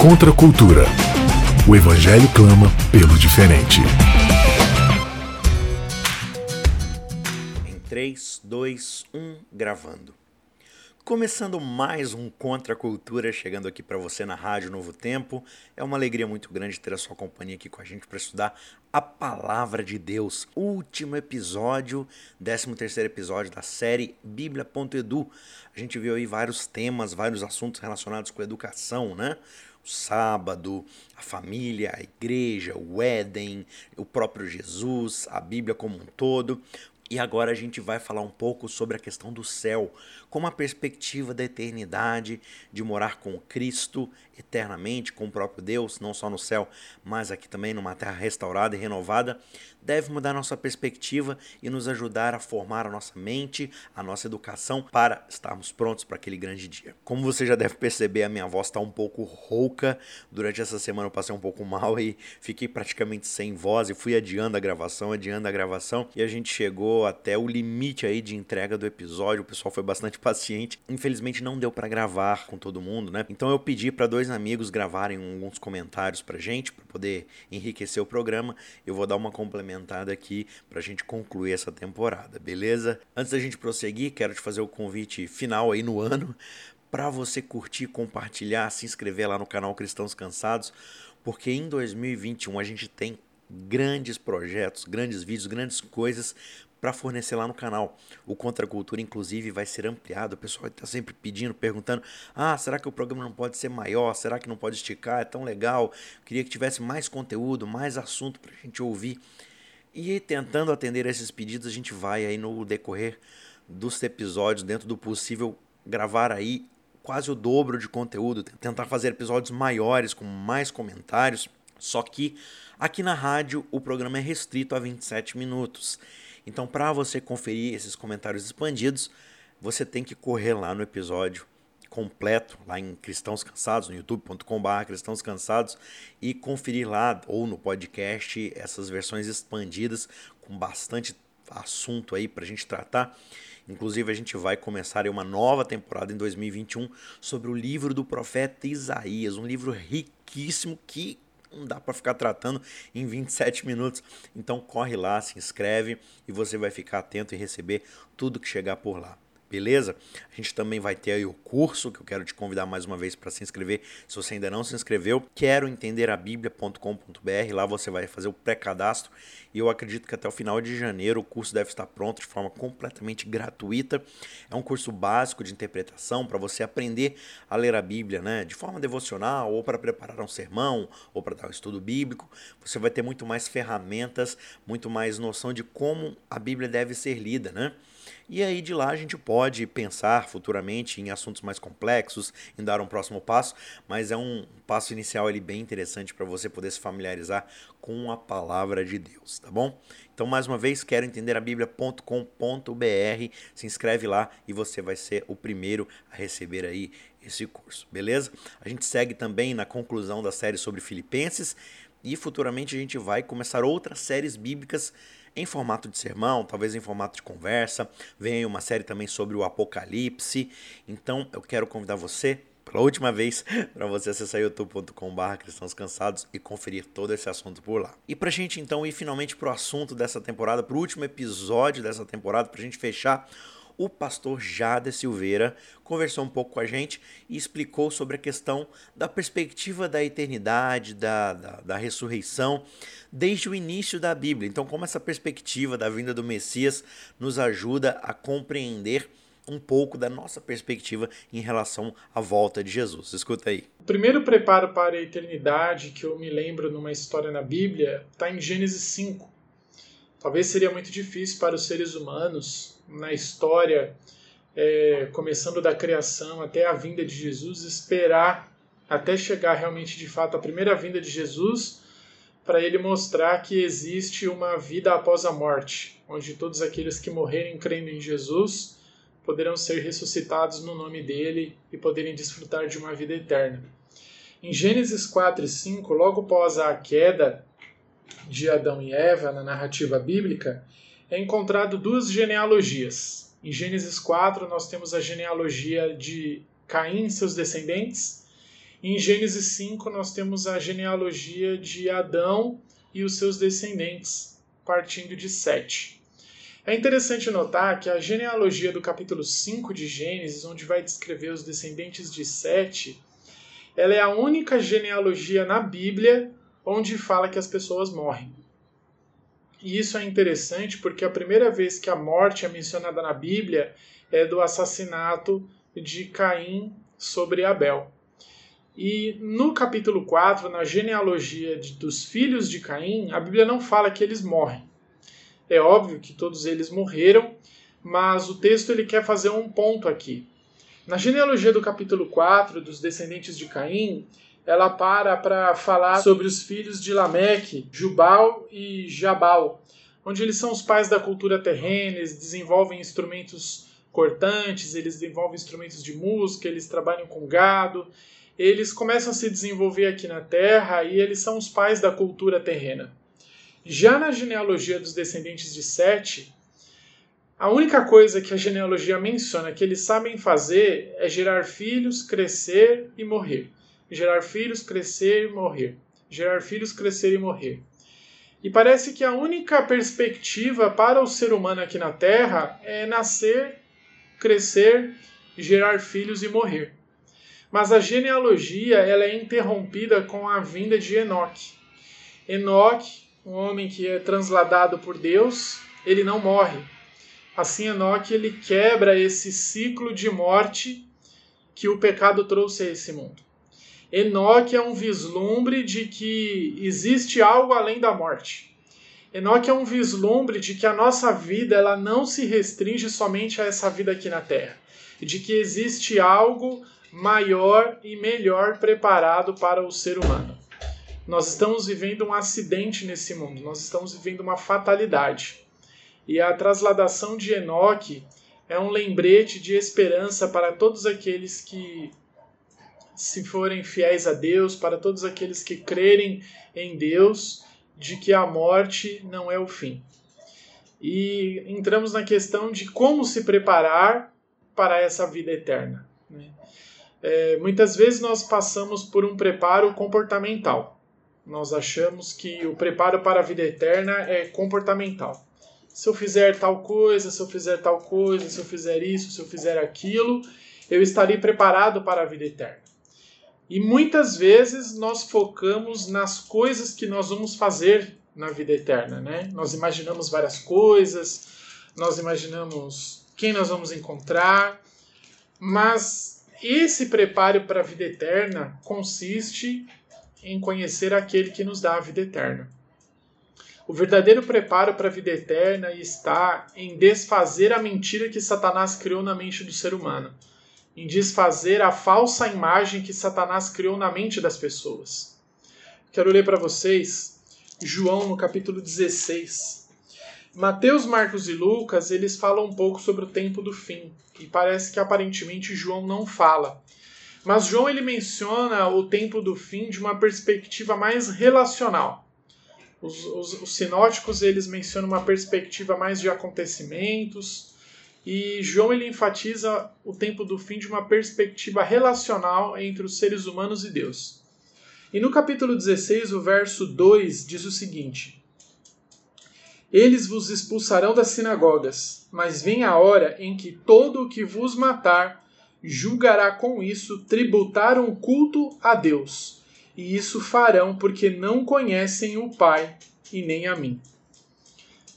Contra a cultura. O Evangelho clama pelo diferente. Em 3, 2, 1, gravando. Começando mais um Contra a Cultura, chegando aqui para você na Rádio Novo Tempo. É uma alegria muito grande ter a sua companhia aqui com a gente para estudar a Palavra de Deus. Último episódio, 13 terceiro episódio da série Bíblia.edu. A gente viu aí vários temas, vários assuntos relacionados com educação, né? O sábado, a família, a igreja, o Éden, o próprio Jesus, a Bíblia como um todo. E agora a gente vai falar um pouco sobre a questão do céu, como a perspectiva da eternidade, de morar com Cristo eternamente, com o próprio Deus, não só no céu, mas aqui também numa terra restaurada e renovada, deve mudar nossa perspectiva e nos ajudar a formar a nossa mente, a nossa educação para estarmos prontos para aquele grande dia. Como você já deve perceber, a minha voz está um pouco rouca. Durante essa semana eu passei um pouco mal e fiquei praticamente sem voz e fui adiando a gravação, adiando a gravação e a gente chegou até o limite aí de entrega do episódio. O pessoal foi bastante paciente. Infelizmente não deu para gravar com todo mundo, né? Então eu pedi para dois amigos gravarem alguns comentários pra gente para poder enriquecer o programa. Eu vou dar uma complementada aqui pra gente concluir essa temporada, beleza? Antes da gente prosseguir, quero te fazer o convite final aí no ano para você curtir, compartilhar, se inscrever lá no canal Cristãos Cansados, porque em 2021 a gente tem grandes projetos, grandes vídeos, grandes coisas para fornecer lá no canal. O Contra Cultura, inclusive, vai ser ampliado. O pessoal está sempre pedindo, perguntando: ah, será que o programa não pode ser maior? Será que não pode esticar? É tão legal. Queria que tivesse mais conteúdo, mais assunto para a gente ouvir. E tentando atender esses pedidos, a gente vai aí no decorrer dos episódios, dentro do possível, gravar aí quase o dobro de conteúdo, tentar fazer episódios maiores, com mais comentários. Só que aqui na rádio o programa é restrito a 27 minutos. Então, para você conferir esses comentários expandidos, você tem que correr lá no episódio completo, lá em Cristãos Cansados, no youtube.com.br Cristãos Cansados, e conferir lá, ou no podcast, essas versões expandidas, com bastante assunto aí para a gente tratar. Inclusive, a gente vai começar uma nova temporada em 2021 sobre o livro do profeta Isaías, um livro riquíssimo que não dá para ficar tratando em 27 minutos. Então corre lá, se inscreve e você vai ficar atento e receber tudo que chegar por lá. Beleza? A gente também vai ter aí o curso que eu quero te convidar mais uma vez para se inscrever. Se você ainda não se inscreveu, quero entender a bíblia.com.br. Lá você vai fazer o pré-cadastro e eu acredito que até o final de janeiro o curso deve estar pronto de forma completamente gratuita. É um curso básico de interpretação para você aprender a ler a Bíblia, né, de forma devocional ou para preparar um sermão ou para dar um estudo bíblico. Você vai ter muito mais ferramentas, muito mais noção de como a Bíblia deve ser lida, né? E aí de lá a gente pode pensar futuramente em assuntos mais complexos, em dar um próximo passo, mas é um passo inicial ali bem interessante para você poder se familiarizar com a palavra de Deus, tá bom? Então, mais uma vez, quero entender a Bíblia.com.br, se inscreve lá e você vai ser o primeiro a receber aí esse curso, beleza? A gente segue também na conclusão da série sobre Filipenses e futuramente a gente vai começar outras séries bíblicas em formato de sermão, talvez em formato de conversa. Vem uma série também sobre o Apocalipse. Então eu quero convidar você pela última vez para você acessar youtube.com.br cristãos cansados e conferir todo esse assunto por lá. E para a gente então ir finalmente para o assunto dessa temporada, para o último episódio dessa temporada, para a gente fechar o pastor Jada Silveira conversou um pouco com a gente e explicou sobre a questão da perspectiva da eternidade, da, da, da, ressurreição, desde o início da Bíblia. Então, como essa perspectiva da vinda do Messias nos ajuda a compreender um pouco da nossa perspectiva em relação à volta de Jesus. Escuta aí. O primeiro preparo para a eternidade que eu me lembro numa história na Bíblia está em Gênesis 5. Talvez seria muito difícil para os seres humanos na história, é, começando da criação até a vinda de Jesus, esperar até chegar realmente de fato a primeira vinda de Jesus, para ele mostrar que existe uma vida após a morte, onde todos aqueles que morrerem crendo em Jesus poderão ser ressuscitados no nome dele e poderem desfrutar de uma vida eterna. Em Gênesis 4 e 5, logo após a queda de Adão e Eva na narrativa bíblica, é encontrado duas genealogias. Em Gênesis 4, nós temos a genealogia de Caim e seus descendentes, Em Gênesis 5, nós temos a genealogia de Adão e os seus descendentes, partindo de Sete. É interessante notar que a genealogia do capítulo 5 de Gênesis, onde vai descrever os descendentes de Sete, ela é a única genealogia na Bíblia onde fala que as pessoas morrem. E isso é interessante porque a primeira vez que a morte é mencionada na Bíblia é do assassinato de Caim sobre Abel. E no capítulo 4, na genealogia de, dos filhos de Caim, a Bíblia não fala que eles morrem. É óbvio que todos eles morreram, mas o texto ele quer fazer um ponto aqui. Na genealogia do capítulo 4, dos descendentes de Caim, ela para para falar sobre os filhos de Lameque, Jubal e Jabal, onde eles são os pais da cultura terrena, eles desenvolvem instrumentos cortantes, eles desenvolvem instrumentos de música, eles trabalham com gado, eles começam a se desenvolver aqui na Terra e eles são os pais da cultura terrena. Já na genealogia dos descendentes de Sete, a única coisa que a genealogia menciona que eles sabem fazer é gerar filhos, crescer e morrer. Gerar filhos, crescer e morrer. Gerar filhos, crescer e morrer. E parece que a única perspectiva para o ser humano aqui na Terra é nascer, crescer, gerar filhos e morrer. Mas a genealogia ela é interrompida com a vinda de Enoque. Enoque, um homem que é transladado por Deus, ele não morre. Assim, Enoque ele quebra esse ciclo de morte que o pecado trouxe a esse mundo. Enoque é um vislumbre de que existe algo além da morte. Enoque é um vislumbre de que a nossa vida ela não se restringe somente a essa vida aqui na Terra, de que existe algo maior e melhor preparado para o ser humano. Nós estamos vivendo um acidente nesse mundo, nós estamos vivendo uma fatalidade. E a trasladação de Enoque é um lembrete de esperança para todos aqueles que se forem fiéis a Deus, para todos aqueles que crerem em Deus, de que a morte não é o fim. E entramos na questão de como se preparar para essa vida eterna. Né? É, muitas vezes nós passamos por um preparo comportamental. Nós achamos que o preparo para a vida eterna é comportamental. Se eu fizer tal coisa, se eu fizer tal coisa, se eu fizer isso, se eu fizer aquilo, eu estarei preparado para a vida eterna. E muitas vezes nós focamos nas coisas que nós vamos fazer na vida eterna, né? Nós imaginamos várias coisas, nós imaginamos quem nós vamos encontrar, mas esse preparo para a vida eterna consiste em conhecer aquele que nos dá a vida eterna. O verdadeiro preparo para a vida eterna está em desfazer a mentira que Satanás criou na mente do ser humano em desfazer a falsa imagem que Satanás criou na mente das pessoas. Quero ler para vocês João no capítulo 16. Mateus, Marcos e Lucas, eles falam um pouco sobre o tempo do fim, e parece que aparentemente João não fala. Mas João ele menciona o tempo do fim de uma perspectiva mais relacional. Os, os, os sinóticos eles mencionam uma perspectiva mais de acontecimentos, e João ele enfatiza o tempo do fim de uma perspectiva relacional entre os seres humanos e Deus. E no capítulo 16, o verso 2 diz o seguinte: Eles vos expulsarão das sinagogas, mas vem a hora em que todo o que vos matar julgará com isso tributar um culto a Deus. E isso farão porque não conhecem o Pai e nem a mim.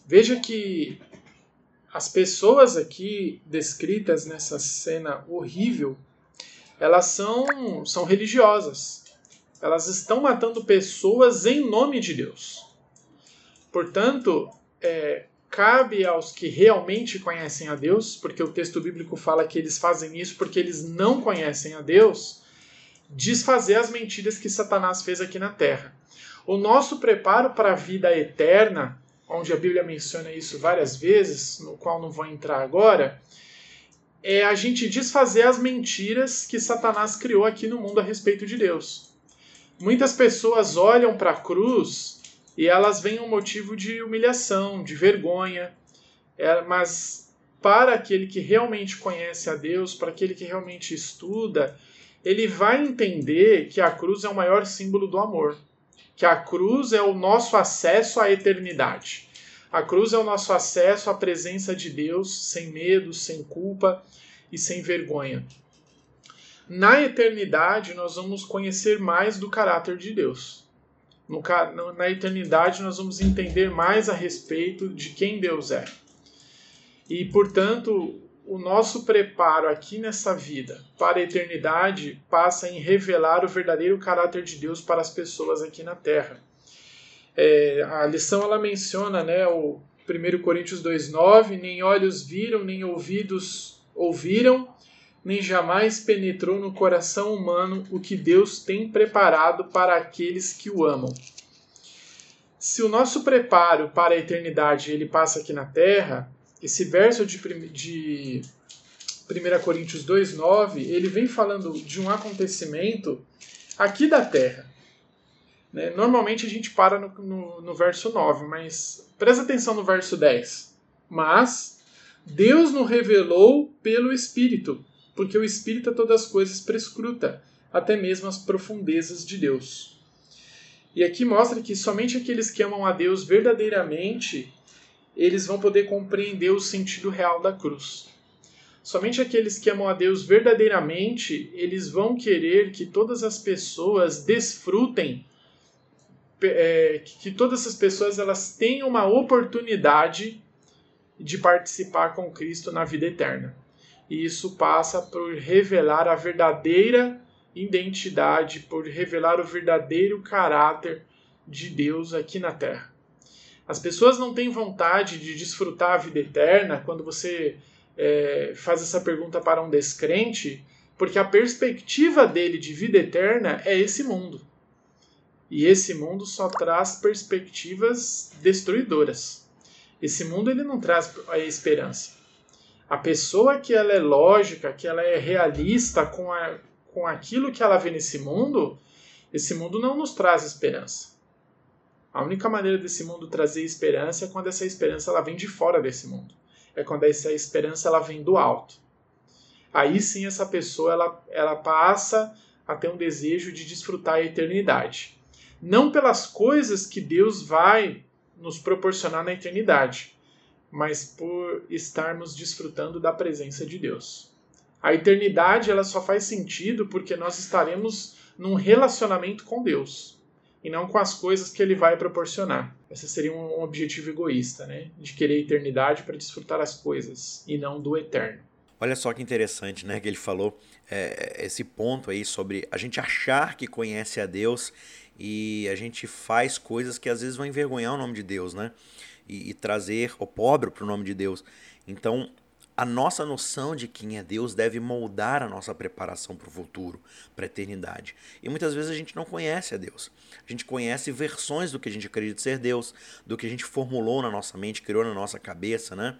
Veja que as pessoas aqui descritas nessa cena horrível, elas são, são religiosas. Elas estão matando pessoas em nome de Deus. Portanto, é, cabe aos que realmente conhecem a Deus, porque o texto bíblico fala que eles fazem isso porque eles não conhecem a Deus, desfazer as mentiras que Satanás fez aqui na terra. O nosso preparo para a vida eterna onde a Bíblia menciona isso várias vezes, no qual não vou entrar agora, é a gente desfazer as mentiras que Satanás criou aqui no mundo a respeito de Deus. Muitas pessoas olham para a cruz e elas veem um motivo de humilhação, de vergonha, é, mas para aquele que realmente conhece a Deus, para aquele que realmente estuda, ele vai entender que a cruz é o maior símbolo do amor, que a cruz é o nosso acesso à eternidade. A cruz é o nosso acesso à presença de Deus sem medo, sem culpa e sem vergonha. Na eternidade, nós vamos conhecer mais do caráter de Deus. Na eternidade, nós vamos entender mais a respeito de quem Deus é. E, portanto, o nosso preparo aqui nessa vida para a eternidade passa em revelar o verdadeiro caráter de Deus para as pessoas aqui na Terra. É, a lição ela menciona né, o 1 Coríntios 2,9: nem olhos viram, nem ouvidos ouviram, nem jamais penetrou no coração humano o que Deus tem preparado para aqueles que o amam. Se o nosso preparo para a eternidade ele passa aqui na Terra, esse verso de, de 1 Coríntios 2,9, ele vem falando de um acontecimento aqui da Terra. Né? Normalmente a gente para no, no, no verso 9, mas presta atenção no verso 10. Mas Deus nos revelou pelo Espírito, porque o Espírito a todas as coisas prescruta, até mesmo as profundezas de Deus. E aqui mostra que somente aqueles que amam a Deus verdadeiramente eles vão poder compreender o sentido real da cruz. Somente aqueles que amam a Deus verdadeiramente, eles vão querer que todas as pessoas desfrutem, é, que todas as pessoas elas tenham uma oportunidade de participar com Cristo na vida eterna. E isso passa por revelar a verdadeira identidade, por revelar o verdadeiro caráter de Deus aqui na Terra. As pessoas não têm vontade de desfrutar a vida eterna quando você é, faz essa pergunta para um descrente, porque a perspectiva dele de vida eterna é esse mundo. E esse mundo só traz perspectivas destruidoras. Esse mundo ele não traz a esperança. A pessoa que ela é lógica, que ela é realista com, a, com aquilo que ela vê nesse mundo, esse mundo não nos traz esperança. A única maneira desse mundo trazer esperança é quando essa esperança ela vem de fora desse mundo. É quando essa esperança ela vem do alto. Aí sim essa pessoa ela, ela passa a ter um desejo de desfrutar a eternidade. Não pelas coisas que Deus vai nos proporcionar na eternidade, mas por estarmos desfrutando da presença de Deus. A eternidade ela só faz sentido porque nós estaremos num relacionamento com Deus e não com as coisas que ele vai proporcionar. Esse seria um objetivo egoísta, né? De querer eternidade para desfrutar as coisas e não do eterno. Olha só que interessante, né? Que ele falou é, esse ponto aí sobre a gente achar que conhece a Deus e a gente faz coisas que às vezes vão envergonhar o nome de Deus, né? E, e trazer o pobre para o nome de Deus. Então, a nossa noção de quem é Deus deve moldar a nossa preparação para o futuro, para a eternidade. E muitas vezes a gente não conhece a Deus. A gente conhece versões do que a gente acredita ser Deus, do que a gente formulou na nossa mente, criou na nossa cabeça, né?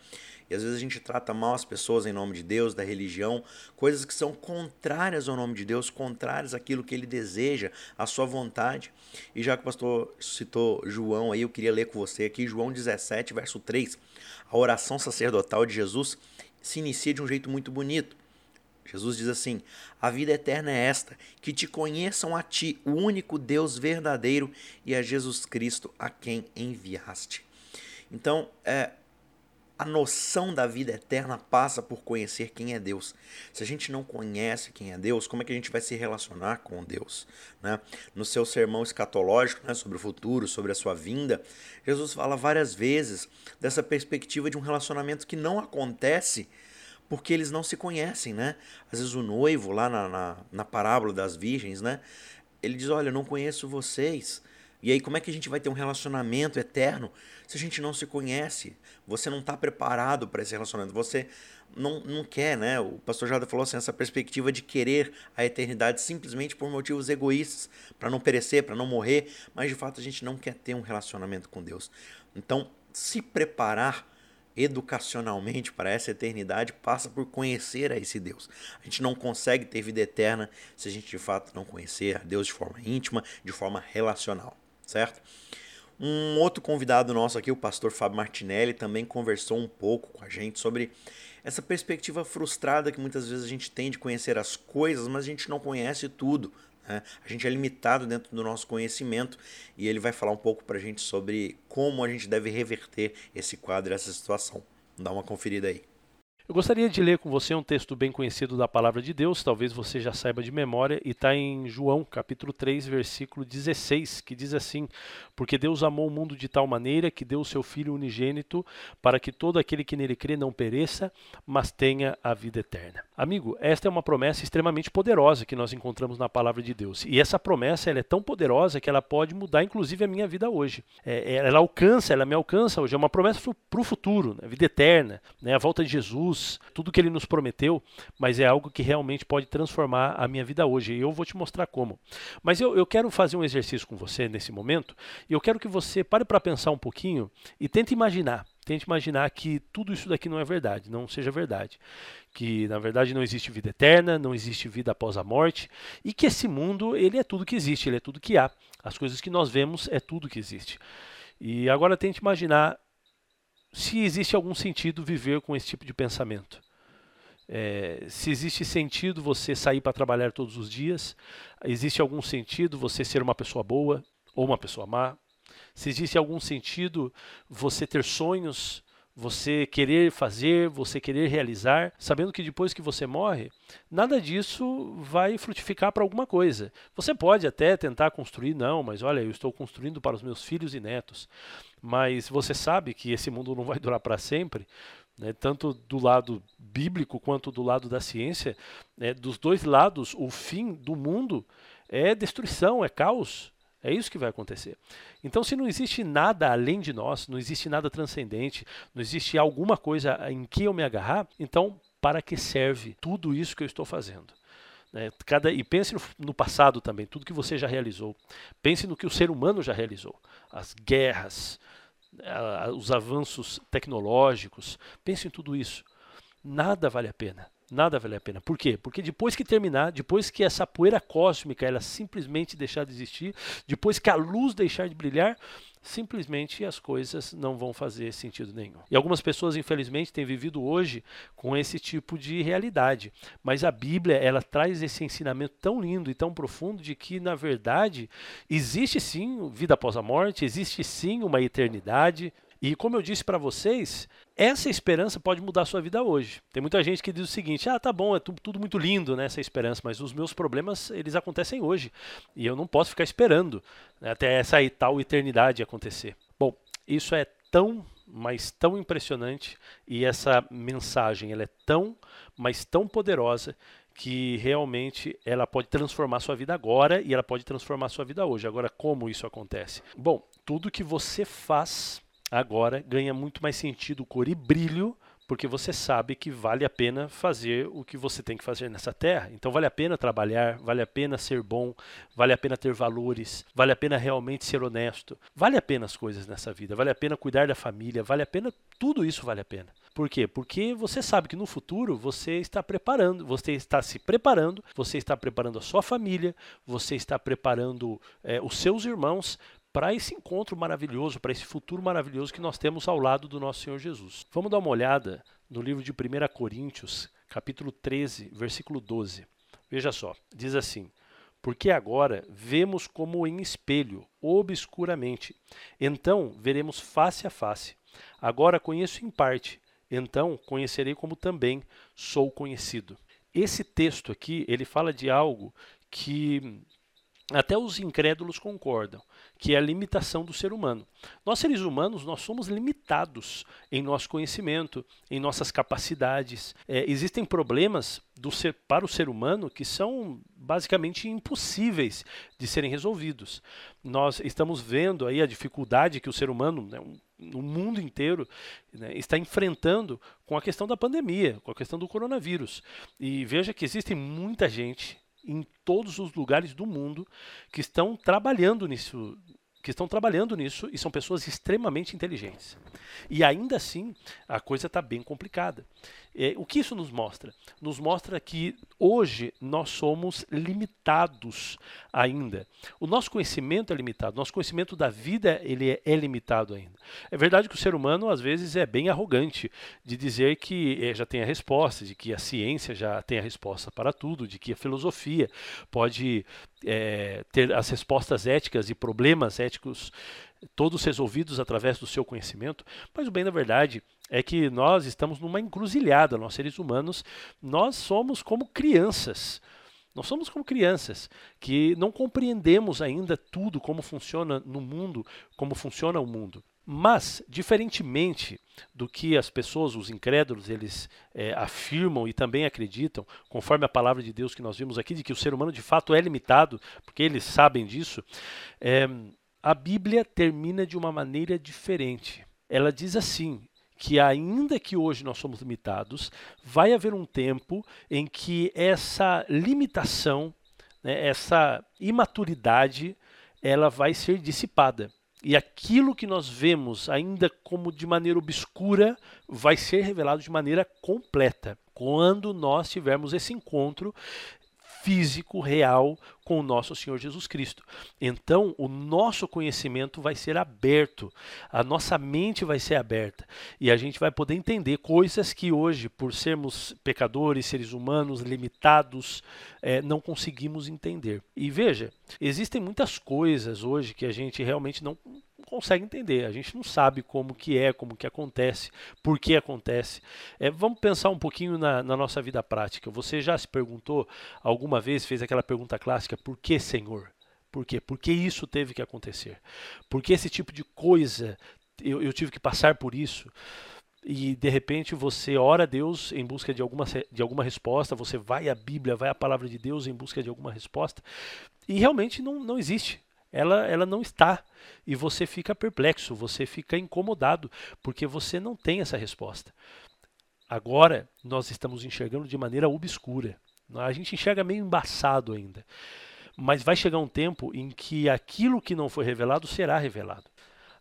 E às vezes a gente trata mal as pessoas em nome de Deus, da religião, coisas que são contrárias ao nome de Deus, contrárias àquilo que ele deseja, à sua vontade. E já que o pastor citou João aí, eu queria ler com você aqui João 17, verso 3, a oração sacerdotal de Jesus se inicia de um jeito muito bonito. Jesus diz assim: A vida eterna é esta, que te conheçam a ti, o único Deus verdadeiro, e a Jesus Cristo a quem enviaste. Então, é, a noção da vida eterna passa por conhecer quem é Deus. Se a gente não conhece quem é Deus, como é que a gente vai se relacionar com Deus? Né? No seu sermão escatológico né, sobre o futuro, sobre a sua vinda, Jesus fala várias vezes dessa perspectiva de um relacionamento que não acontece porque eles não se conhecem, né? Às vezes o noivo, lá na, na, na parábola das virgens, né? Ele diz, olha, eu não conheço vocês, e aí, como é que a gente vai ter um relacionamento eterno se a gente não se conhece? Você não está preparado para esse relacionamento. Você não, não quer, né? O pastor Jada falou assim: essa perspectiva de querer a eternidade simplesmente por motivos egoístas, para não perecer, para não morrer, mas de fato a gente não quer ter um relacionamento com Deus. Então, se preparar educacionalmente para essa eternidade passa por conhecer a esse Deus. A gente não consegue ter vida eterna se a gente de fato não conhecer a Deus de forma íntima, de forma relacional certo? Um outro convidado nosso aqui, o pastor Fábio Martinelli, também conversou um pouco com a gente sobre essa perspectiva frustrada que muitas vezes a gente tem de conhecer as coisas, mas a gente não conhece tudo. Né? A gente é limitado dentro do nosso conhecimento e ele vai falar um pouco para a gente sobre como a gente deve reverter esse quadro, essa situação. Dá uma conferida aí. Eu gostaria de ler com você um texto bem conhecido da palavra de Deus, talvez você já saiba de memória, e está em João, capítulo 3, versículo 16, que diz assim: Porque Deus amou o mundo de tal maneira que deu o seu Filho unigênito, para que todo aquele que nele crê não pereça, mas tenha a vida eterna. Amigo, esta é uma promessa extremamente poderosa que nós encontramos na palavra de Deus. E essa promessa ela é tão poderosa que ela pode mudar, inclusive, a minha vida hoje. É, ela alcança, ela me alcança hoje. É uma promessa para o futuro, né? vida eterna, né? a volta de Jesus Tudo que ele nos prometeu, mas é algo que realmente pode transformar a minha vida hoje. E eu vou te mostrar como. Mas eu, eu quero fazer um exercício com você nesse momento, e eu quero que você pare para pensar um pouquinho e tente imaginar. Tente imaginar que tudo isso daqui não é verdade, não seja verdade. Que na verdade não existe vida eterna, não existe vida após a morte, e que esse mundo ele é tudo que existe, ele é tudo que há. As coisas que nós vemos é tudo que existe. E agora tente imaginar se existe algum sentido viver com esse tipo de pensamento. É, se existe sentido você sair para trabalhar todos os dias, existe algum sentido você ser uma pessoa boa ou uma pessoa má, se existe algum sentido você ter sonhos, você querer fazer, você querer realizar, sabendo que depois que você morre, nada disso vai frutificar para alguma coisa. Você pode até tentar construir, não, mas olha, eu estou construindo para os meus filhos e netos. Mas você sabe que esse mundo não vai durar para sempre, né, tanto do lado bíblico quanto do lado da ciência, né, dos dois lados, o fim do mundo é destruição, é caos. É isso que vai acontecer. Então, se não existe nada além de nós, não existe nada transcendente, não existe alguma coisa em que eu me agarrar, então para que serve tudo isso que eu estou fazendo? Né? Cada, e pense no, no, passado também, tudo que você já realizou. Pense no que o ser humano já realizou. As guerras, a, os avanços tecnológicos. Pense em tudo isso. Nada vale a pena. Nada vale a pena. Por quê? Porque depois que terminar, depois que essa poeira cósmica ela simplesmente deixar de existir, depois que a luz deixar de brilhar, simplesmente as coisas não vão fazer sentido nenhum. E algumas pessoas, infelizmente, têm vivido hoje com esse tipo de realidade. Mas a Bíblia, ela traz esse ensinamento tão lindo e tão profundo de que, na verdade, existe sim vida após a morte, existe sim uma eternidade, e como eu disse para vocês, essa esperança pode mudar a sua vida hoje. Tem muita gente que diz o seguinte: ah, tá bom, é tudo muito lindo né, essa esperança, mas os meus problemas eles acontecem hoje e eu não posso ficar esperando né, até essa tal eternidade acontecer. Bom, isso é tão, mas tão impressionante e essa mensagem ela é tão, mas tão poderosa que realmente ela pode transformar sua vida agora e ela pode transformar sua vida hoje. Agora, como isso acontece? Bom, tudo que você faz agora ganha muito mais sentido, cor e brilho, porque você sabe que vale a pena fazer o que você tem que fazer nessa terra. Então vale a pena trabalhar, vale a pena ser bom, vale a pena ter valores, vale a pena realmente ser honesto. Vale a pena as coisas nessa vida, vale a pena cuidar da família, vale a pena, tudo isso vale a pena. Por quê? Porque você sabe que no futuro você está preparando, você está se preparando, você está preparando a sua família, você está preparando é, os seus irmãos para esse encontro maravilhoso, para esse futuro maravilhoso que nós temos ao lado do nosso Senhor Jesus. Vamos dar uma olhada no livro de 1 Coríntios, capítulo 13, versículo 12. Veja só, diz assim: Porque agora vemos como em espelho, obscuramente. Então veremos face a face. Agora conheço em parte, então conhecerei como também sou conhecido. Esse texto aqui, ele fala de algo que até os incrédulos concordam, que é a limitação do ser humano. Nós seres humanos, nós somos limitados em nosso conhecimento, em nossas capacidades. É, existem problemas do ser, para o ser humano que são basicamente impossíveis de serem resolvidos. Nós estamos vendo aí a dificuldade que o ser humano, né, no mundo inteiro, né, está enfrentando com a questão da pandemia, com a questão do coronavírus. E veja que existe muita gente em todos os lugares do mundo que estão trabalhando nisso, que estão trabalhando nisso e são pessoas extremamente inteligentes. E ainda assim, a coisa está bem complicada. É, o que isso nos mostra? Nos mostra que hoje nós somos limitados ainda. O nosso conhecimento é limitado, nosso conhecimento da vida ele é, é limitado ainda. É verdade que o ser humano às vezes é bem arrogante de dizer que é, já tem a resposta, de que a ciência já tem a resposta para tudo, de que a filosofia pode é, ter as respostas éticas e problemas éticos todos resolvidos através do seu conhecimento, mas o bem da verdade é que nós estamos numa encruzilhada, nós seres humanos, nós somos como crianças. Nós somos como crianças que não compreendemos ainda tudo como funciona no mundo, como funciona o mundo. Mas, diferentemente do que as pessoas, os incrédulos, eles é, afirmam e também acreditam, conforme a palavra de Deus que nós vimos aqui, de que o ser humano de fato é limitado, porque eles sabem disso, é, a Bíblia termina de uma maneira diferente. Ela diz assim: que ainda que hoje nós somos limitados, vai haver um tempo em que essa limitação, né, essa imaturidade, ela vai ser dissipada. E aquilo que nós vemos ainda como de maneira obscura vai ser revelado de maneira completa quando nós tivermos esse encontro físico, real com o nosso Senhor Jesus Cristo. Então, o nosso conhecimento vai ser aberto, a nossa mente vai ser aberta e a gente vai poder entender coisas que hoje, por sermos pecadores, seres humanos limitados, é, não conseguimos entender. E veja, existem muitas coisas hoje que a gente realmente não consegue entender. A gente não sabe como que é, como que acontece, por que acontece. É, vamos pensar um pouquinho na, na, nossa vida prática. Você já se perguntou alguma vez, fez aquela pergunta clássica, por que Senhor? Por quê? Por que isso teve que acontecer? Por que esse tipo de coisa eu, eu tive que passar por isso? e de repente você ora a Deus em busca de alguma, de alguma resposta, você vai à Bíblia, vai à palavra de Deus em busca de alguma resposta, e realmente não, não existe ela, ela não está. E você fica perplexo, você fica incomodado, porque você não tem essa resposta. Agora nós estamos enxergando de maneira obscura. A gente enxerga meio embaçado ainda. Mas vai chegar um tempo em que aquilo que não foi revelado será revelado.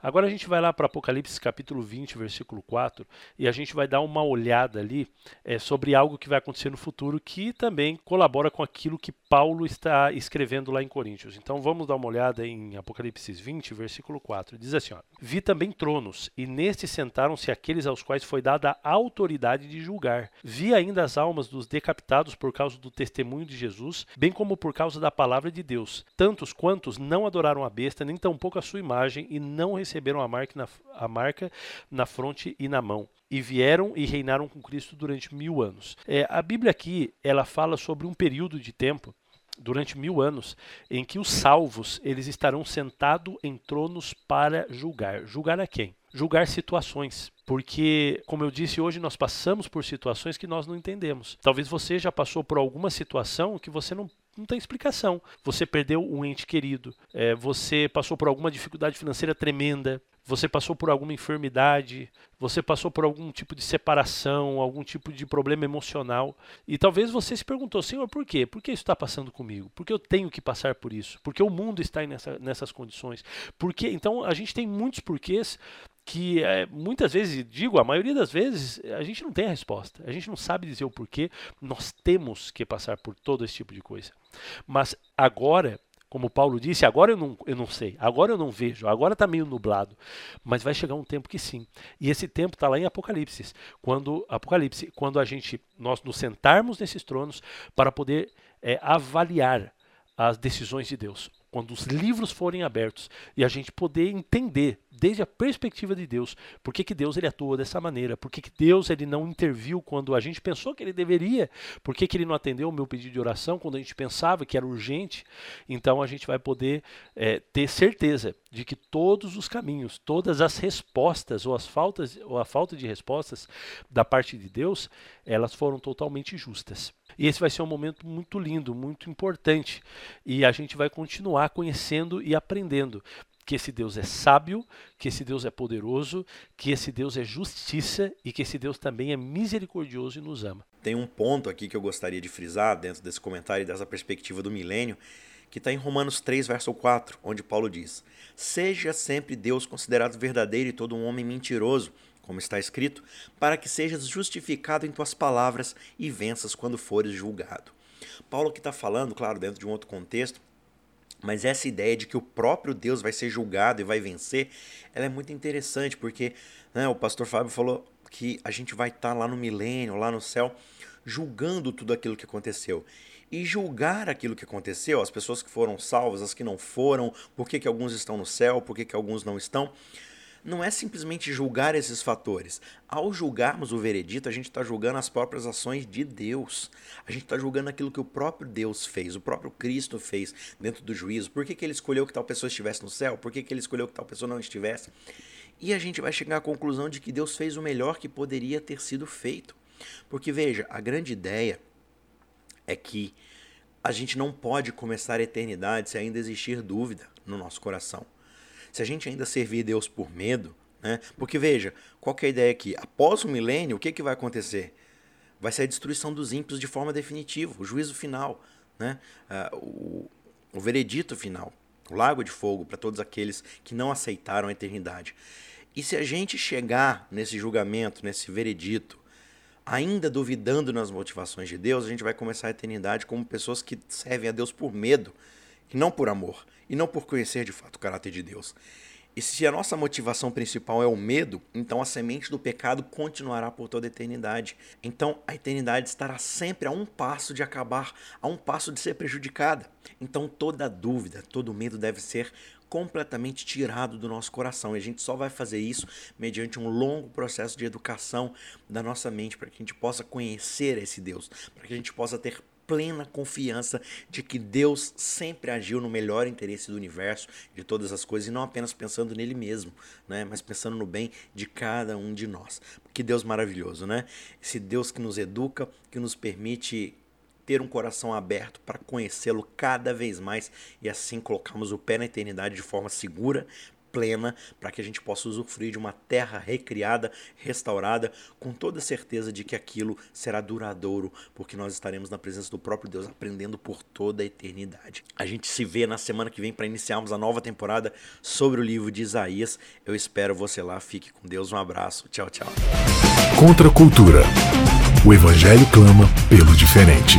Agora a gente vai lá para Apocalipse capítulo 20, versículo 4, e a gente vai dar uma olhada ali é, sobre algo que vai acontecer no futuro que também colabora com aquilo que Paulo está escrevendo lá em Coríntios. Então vamos dar uma olhada em Apocalipse 20, versículo 4. Diz assim: ó, Vi também tronos, e nestes sentaram-se aqueles aos quais foi dada a autoridade de julgar. Vi ainda as almas dos decapitados por causa do testemunho de Jesus, bem como por causa da palavra de Deus, tantos quantos não adoraram a besta, nem tampouco a sua imagem, e não receberam a marca na, a marca na fronte e na mão e vieram e reinaram com Cristo durante mil anos. É, a Bíblia aqui ela fala sobre um período de tempo durante mil anos em que os salvos eles estarão sentados em tronos para julgar. Julgar a quem? Julgar situações. Porque, como eu disse, hoje nós passamos por situações que nós não entendemos. Talvez você já passou por alguma situação que você não não tem explicação. Você perdeu um ente querido, é, você passou por alguma dificuldade financeira tremenda, você passou por alguma enfermidade, você passou por algum tipo de separação, algum tipo de problema emocional. E talvez você se perguntou, Senhor, por quê? Por que isso está passando comigo? Por que eu tenho que passar por isso? Por que o mundo está nessa, nessas condições? Porque Então a gente tem muitos porquês que é, muitas vezes, digo, a maioria das vezes, a gente não tem a resposta. A gente não sabe dizer o porquê. Nós temos que passar por todo esse tipo de coisa. Mas agora como Paulo disse, agora eu não, eu não sei, agora eu não vejo, agora está meio nublado. Mas vai chegar um tempo que sim. E esse tempo está lá em Apocalipse. Quando Apocalipse, quando a gente nós nos sentarmos nesses tronos para poder é, avaliar as decisões de Deus quando os livros forem abertos e a gente poder entender desde a perspectiva de Deus. Por que, que Deus ele atua dessa maneira, por que, que Deus ele não interviu quando a gente pensou que ele deveria, por que, que ele não atendeu o meu pedido de oração quando a gente pensava que era urgente, então a gente vai poder é, ter certeza de que todos os caminhos, todas as respostas ou as faltas ou a falta de respostas da parte de Deus, elas foram totalmente justas. E esse vai ser um momento muito lindo, muito importante. E a gente vai continuar conhecendo e aprendendo que esse Deus é sábio, que esse Deus é poderoso, que esse Deus é justiça e que esse Deus também é misericordioso e nos ama. Tem um ponto aqui que eu gostaria de frisar dentro desse comentário e dessa perspectiva do milênio, que está em Romanos 3, verso 4, onde Paulo diz: Seja sempre Deus considerado verdadeiro e todo um homem mentiroso, como está escrito, para que sejas justificado em tuas palavras e venças quando fores julgado. Paulo que está falando, claro, dentro de um outro contexto, mas essa ideia de que o próprio Deus vai ser julgado e vai vencer, ela é muito interessante, porque né, o pastor Fábio falou que a gente vai estar tá lá no milênio, lá no céu, julgando tudo aquilo que aconteceu. E julgar aquilo que aconteceu, as pessoas que foram salvas, as que não foram, por que, que alguns estão no céu, por que, que alguns não estão, não é simplesmente julgar esses fatores. Ao julgarmos o veredito, a gente está julgando as próprias ações de Deus. A gente está julgando aquilo que o próprio Deus fez, o próprio Cristo fez dentro do juízo. Por que, que ele escolheu que tal pessoa estivesse no céu? Por que, que ele escolheu que tal pessoa não estivesse? E a gente vai chegar à conclusão de que Deus fez o melhor que poderia ter sido feito. Porque veja, a grande ideia é que a gente não pode começar a eternidade se ainda existir dúvida no nosso coração se a gente ainda servir Deus por medo, né? Porque veja, qual é a ideia aqui? Após o milênio, o que, que vai acontecer? Vai ser a destruição dos ímpios de forma definitiva, o juízo final, né? Uh, o, o veredito final, o lago de fogo para todos aqueles que não aceitaram a eternidade. E se a gente chegar nesse julgamento, nesse veredito, ainda duvidando nas motivações de Deus, a gente vai começar a eternidade como pessoas que servem a Deus por medo e não por amor, e não por conhecer de fato o caráter de Deus. E se a nossa motivação principal é o medo, então a semente do pecado continuará por toda a eternidade. Então a eternidade estará sempre a um passo de acabar, a um passo de ser prejudicada. Então toda dúvida, todo medo deve ser completamente tirado do nosso coração. E a gente só vai fazer isso mediante um longo processo de educação da nossa mente, para que a gente possa conhecer esse Deus, para que a gente possa ter plena confiança de que Deus sempre agiu no melhor interesse do universo, de todas as coisas, e não apenas pensando nele mesmo, né? mas pensando no bem de cada um de nós. Que Deus maravilhoso, né? Esse Deus que nos educa, que nos permite ter um coração aberto para conhecê-lo cada vez mais e assim colocarmos o pé na eternidade de forma segura, plena para que a gente possa usufruir de uma terra recriada, restaurada, com toda certeza de que aquilo será duradouro, porque nós estaremos na presença do próprio Deus aprendendo por toda a eternidade. A gente se vê na semana que vem para iniciarmos a nova temporada sobre o livro de Isaías. Eu espero você lá. Fique com Deus. Um abraço. Tchau, tchau. Contra a cultura. O evangelho clama pelo diferente.